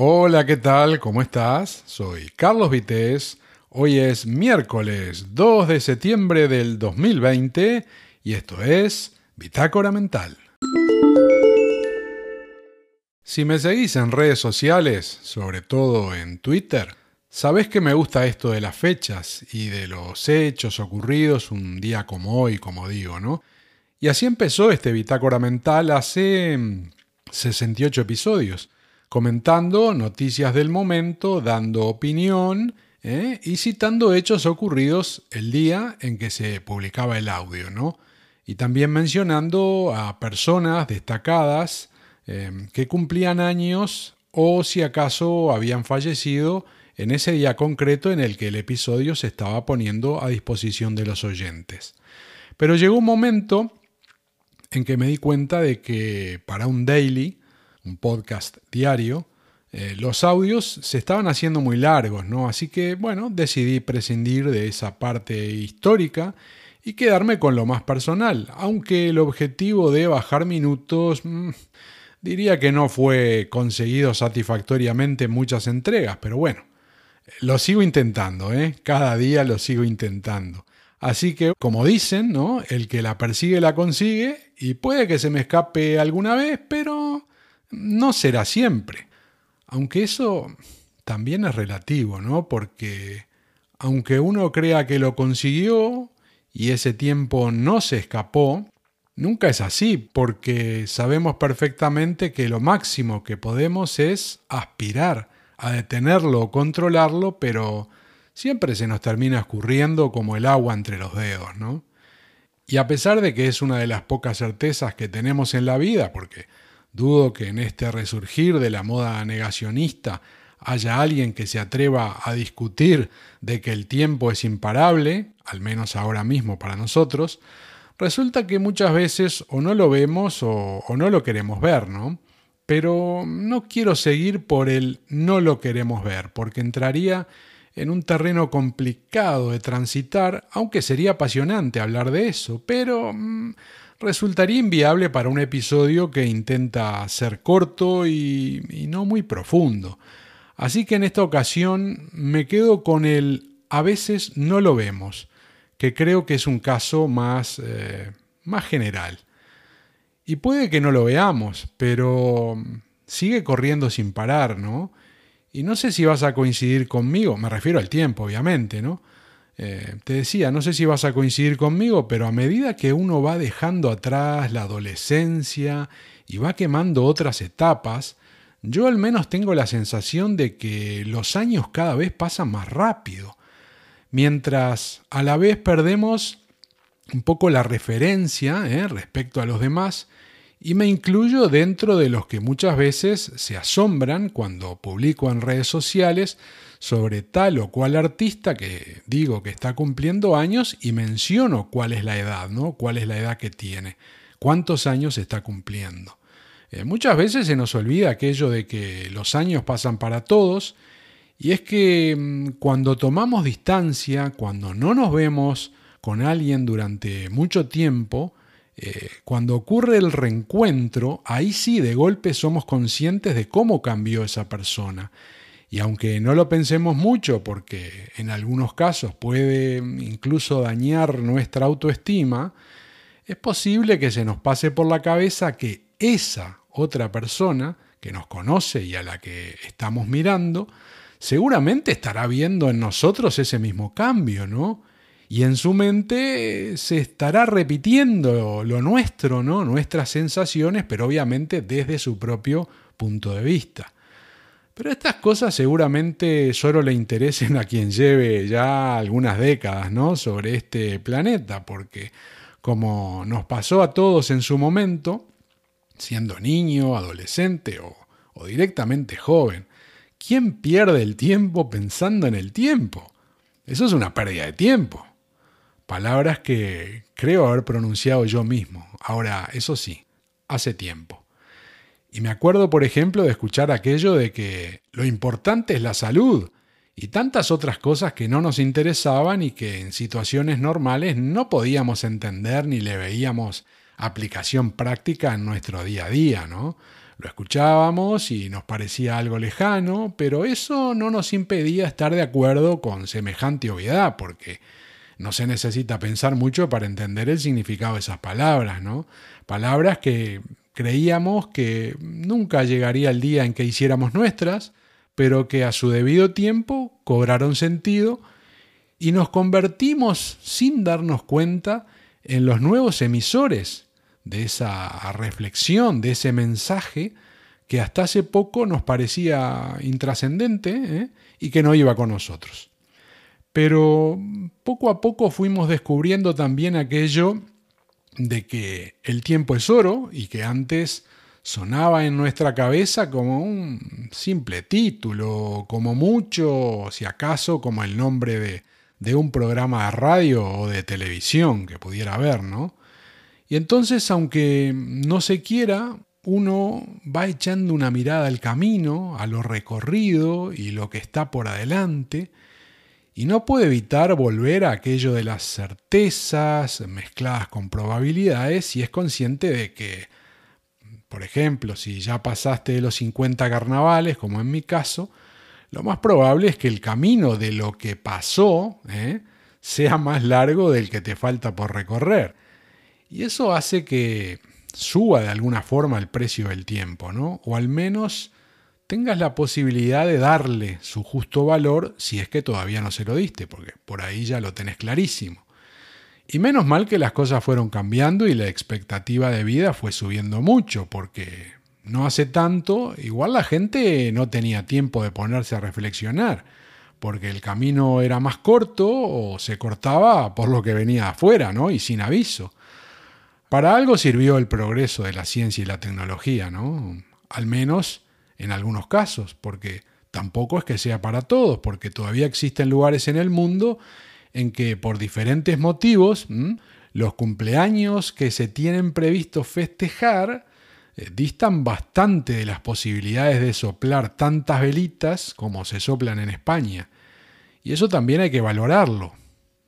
Hola, ¿qué tal? ¿Cómo estás? Soy Carlos Vitéz. Hoy es miércoles 2 de septiembre del 2020 y esto es Bitácora Mental. Si me seguís en redes sociales, sobre todo en Twitter, sabés que me gusta esto de las fechas y de los hechos ocurridos un día como hoy, como digo, ¿no? Y así empezó este Bitácora Mental hace 68 mm, episodios comentando noticias del momento, dando opinión ¿eh? y citando hechos ocurridos el día en que se publicaba el audio, ¿no? Y también mencionando a personas destacadas em, que cumplían años o si acaso habían fallecido en ese día concreto en el que el episodio se estaba poniendo a disposición de los oyentes. Pero llegó un momento en que me di cuenta de que para un daily un podcast diario, eh, los audios se estaban haciendo muy largos, ¿no? Así que, bueno, decidí prescindir de esa parte histórica y quedarme con lo más personal, aunque el objetivo de bajar minutos mm, diría que no fue conseguido satisfactoriamente en muchas entregas, pero bueno, lo sigo intentando, ¿eh? Cada día lo sigo intentando. Así que, como dicen, ¿no? El que la persigue la consigue y puede que se me escape alguna vez, pero no será siempre. Aunque eso también es relativo, ¿no? Porque aunque uno crea que lo consiguió y ese tiempo no se escapó, nunca es así, porque sabemos perfectamente que lo máximo que podemos es aspirar a detenerlo o controlarlo, pero siempre se nos termina escurriendo como el agua entre los dedos, ¿no? Y a pesar de que es una de las pocas certezas que tenemos en la vida, porque Dudo que en este resurgir de la moda negacionista haya alguien que se atreva a discutir de que el tiempo es imparable, al menos ahora mismo para nosotros, resulta que muchas veces o no lo vemos o, no lo queremos ver, ¿no? Pero no quiero seguir por el no lo queremos ver, porque entraría en un terreno complicado de transitar, aunque sería apasionante hablar de eso, pero mm, resultaría inviable para un episodio que intenta ser corto y, no muy profundo. Así que en esta ocasión me quedo con el a veces no lo vemos, que creo que es un caso más, eh, más general. Y puede que no lo veamos, pero sigue corriendo sin parar, ¿no? Y no sé si vas a coincidir conmigo, me refiero al tiempo, obviamente, ¿no? Eh, te decía, no sé si vas a coincidir conmigo, pero a medida que uno va dejando atrás la adolescencia y va quemando otras etapas, yo al menos tengo la sensación de que los años cada vez pasan más rápido, mientras a la vez perdemos un poco la referencia ¿eh? respecto a los demás, y me incluyo dentro de los que muchas veces se asombran cuando publico en redes sociales sobre tal o cual artista que digo que está cumpliendo años y menciono cuál es la edad, ¿no? Cuál es la edad que tiene, cuántos años está cumpliendo. Eh, muchas veces se nos olvida aquello de que los años pasan para todos y es que mm, cuando tomamos distancia, cuando no nos vemos con alguien durante mucho tiempo, eh, cuando ocurre el reencuentro, ahí sí de golpe somos conscientes de cómo cambió esa persona y aunque no lo pensemos mucho, porque en algunos casos puede incluso dañar nuestra autoestima, es posible que se nos pase por la cabeza que esa otra persona que nos conoce y a la que estamos mirando, seguramente estará viendo en nosotros ese mismo cambio, ¿no? Y en su mente se estará repitiendo lo nuestro, ¿no? Nuestras sensaciones, pero obviamente desde su propio punto de vista. Pero estas cosas seguramente solo le interesen a quien lleve ya algunas décadas ¿no? sobre este planeta, porque como nos pasó a todos en su momento, siendo niño, adolescente o, o directamente joven, ¿quién pierde el tiempo pensando en el tiempo? Eso es una pérdida de tiempo. Palabras que creo haber pronunciado yo mismo. Ahora, eso sí, hace tiempo. Y me acuerdo, por ejemplo, de escuchar aquello de que lo importante es la salud y tantas otras cosas que no nos interesaban y que en situaciones normales no podíamos entender ni le veíamos aplicación práctica en nuestro día a día, ¿no? Lo escuchábamos y nos parecía algo lejano, pero eso no nos impedía estar de acuerdo con semejante obviedad, porque no se necesita pensar mucho para entender el significado de esas palabras, ¿no? Palabras que creíamos que nunca llegaría el día en que hiciéramos nuestras, pero que a su debido tiempo cobraron sentido y nos convertimos sin darnos cuenta en los nuevos emisores de esa reflexión, de ese mensaje que hasta hace poco nos parecía intrascendente ¿eh? y que no iba con nosotros. Pero poco a poco fuimos descubriendo también aquello de que el tiempo es oro y que antes sonaba en nuestra cabeza como un simple título, como mucho, si acaso, como el nombre de, de un programa de radio o de televisión que pudiera haber, ¿no? Y entonces, aunque no se quiera, uno va echando una mirada al camino, a lo recorrido y lo que está por adelante, y no puede evitar volver a aquello de las certezas mezcladas con probabilidades si es consciente de que, por ejemplo, si ya pasaste de los 50 carnavales, como en mi caso, lo más probable es que el camino de lo que pasó ¿eh? sea más largo del que te falta por recorrer. Y eso hace que suba de alguna forma el precio del tiempo, ¿no? O al menos tengas la posibilidad de darle su justo valor si es que todavía no se lo diste, porque por ahí ya lo tenés clarísimo. Y menos mal que las cosas fueron cambiando y la expectativa de vida fue subiendo mucho, porque no hace tanto, igual la gente no tenía tiempo de ponerse a reflexionar, porque el camino era más corto o se cortaba por lo que venía afuera, ¿no? Y sin aviso. Para algo sirvió el progreso de la ciencia y la tecnología, ¿no? Al menos en algunos casos, porque tampoco es que sea para todos, porque todavía existen lugares en el mundo en que por diferentes motivos los cumpleaños que se tienen previsto festejar eh, distan bastante de las posibilidades de soplar tantas velitas como se soplan en España. Y eso también hay que valorarlo.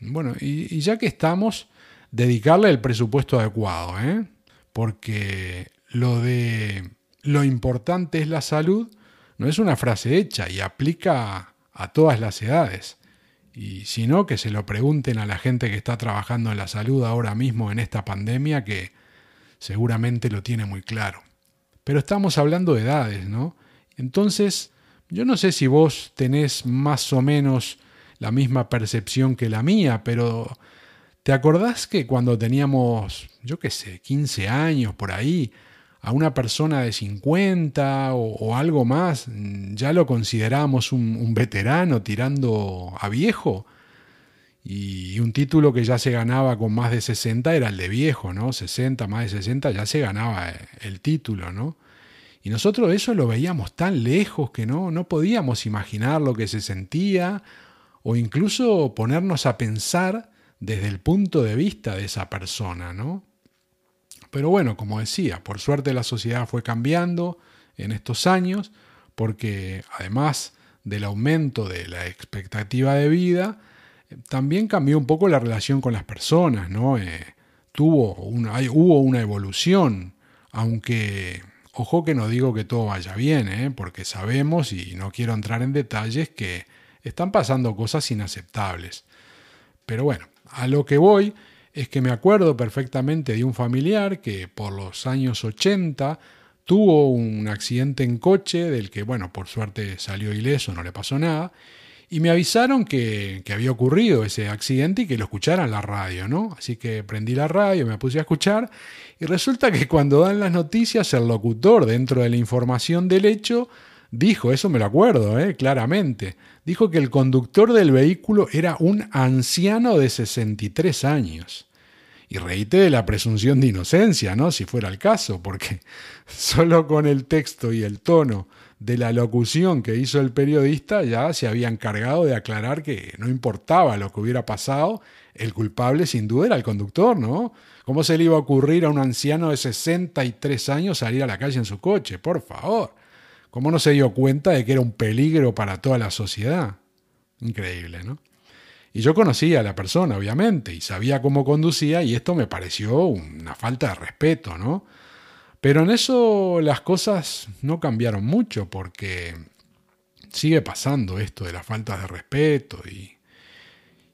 Bueno, y, ya que estamos, dedicarle el presupuesto adecuado, ¿eh? porque lo de lo importante es la salud no es una frase hecha y aplica a todas las edades. Y si no, que se lo pregunten a la gente que está trabajando en la salud ahora mismo en esta pandemia que seguramente lo tiene muy claro. Pero estamos hablando de edades, ¿no? Entonces, yo no sé si vos tenés más o menos la misma percepción que la mía, pero ¿te acordás que cuando teníamos, yo qué sé, 15 años por ahí, a una persona de 50 o, algo más, ya lo considerábamos un, un veterano tirando a viejo? Y un título que ya se ganaba con más de 60 era el de viejo, ¿no? 60, más de 60 ya se ganaba el título, ¿no? Y nosotros eso lo veíamos tan lejos que no, no podíamos imaginar lo que se sentía o incluso ponernos a pensar desde el punto de vista de esa persona, ¿no? Pero bueno, como decía, por suerte la sociedad fue cambiando en estos años porque además del aumento de la expectativa de vida, también cambió un poco la relación con las personas, ¿no? Eh, tuvo una, hubo una evolución, aunque, ojo que no digo que todo vaya bien, ¿eh? porque sabemos, y no quiero entrar en detalles, que están pasando cosas inaceptables. Pero bueno, a lo que voy es que me acuerdo perfectamente de un familiar que por los años 80 tuvo un accidente en coche del que, bueno, por suerte salió ileso, no le pasó nada, y me avisaron que, había ocurrido ese accidente y que lo escuchara en la radio, ¿no? Así que prendí la radio, me puse a escuchar y resulta que cuando dan las noticias el locutor dentro de la información del hecho dijo, eso me lo acuerdo, ¿eh? claramente, dijo que el conductor del vehículo era un anciano de 63 años. Y reíte de la presunción de inocencia, ¿no? Si fuera el caso, porque solo con el texto y el tono de la locución que hizo el periodista ya se había encargado de aclarar que no importaba lo que hubiera pasado, el culpable sin duda era el conductor, ¿no? ¿Cómo se le iba a ocurrir a un anciano de 63 años salir a la calle en su coche? Por favor. ¿Cómo no se dio cuenta de que era un peligro para toda la sociedad? Increíble, ¿no? Y yo conocía a la persona, obviamente, y sabía cómo conducía, y esto me pareció una falta de respeto, ¿no? Pero en eso las cosas no cambiaron mucho porque sigue pasando esto de la falta de respeto y,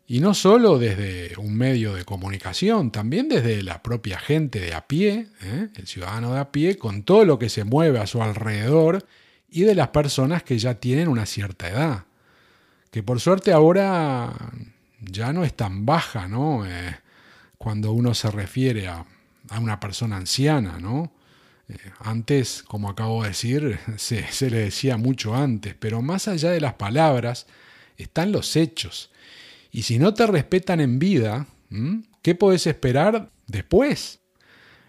y no solo desde un medio de comunicación, también desde la propia gente de a pie, ¿eh? el ciudadano de a pie, con todo lo que se mueve a su alrededor y de las personas que ya tienen una cierta edad, que por suerte ahora ya no es tan baja, ¿no? Eh, cuando uno se refiere a, a una persona anciana, ¿no? Eh, antes, como acabo de decir, se, le decía mucho antes, pero más allá de las palabras están los hechos. Y si no te respetan en vida, ¿qué podés esperar después?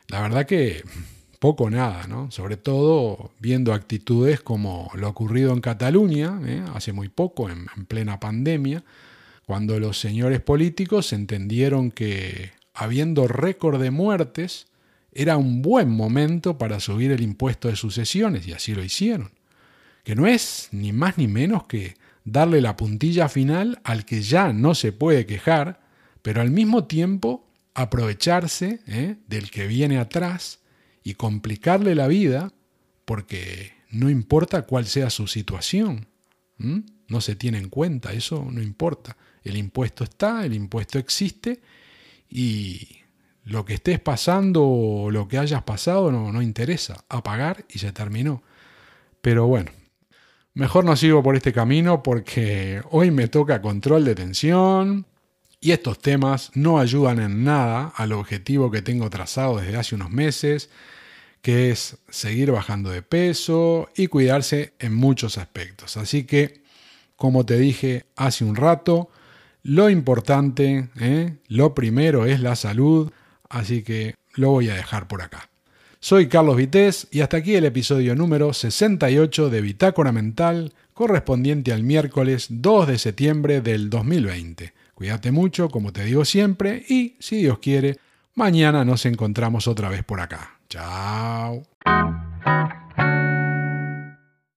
La verdad que poco nada, ¿no? Sobre todo viendo actitudes como lo ocurrido en Cataluña, ¿eh? hace muy poco, en plena pandemia, cuando los señores políticos entendieron que, habiendo récord de muertes, era un buen momento para subir el impuesto de sucesiones, y así lo hicieron. Que no es ni más ni menos que darle la puntilla final al que ya no se puede quejar, pero al mismo tiempo aprovecharse ¿eh? del que viene atrás y complicarle la vida, porque no importa cuál sea su situación, no se tiene en cuenta, eso no importa. El impuesto está, el impuesto existe y lo que estés pasando o lo que hayas pasado no, no interesa. Apagar y se terminó. Pero bueno, mejor no sigo por este camino porque hoy me toca control de tensión y estos temas no ayudan en nada al objetivo que tengo trazado desde hace unos meses, que es seguir bajando de peso y cuidarse en muchos aspectos. Así que, como te dije hace un rato, lo importante, ¿eh? lo primero es la salud, así que lo voy a dejar por acá. Soy Carlos Vitéz y hasta aquí el episodio número 68 de Bitácora Mental, correspondiente al miércoles 2 de septiembre del 2020. Cuídate mucho, como te digo siempre, y si Dios quiere, mañana nos encontramos otra vez por acá. Chao.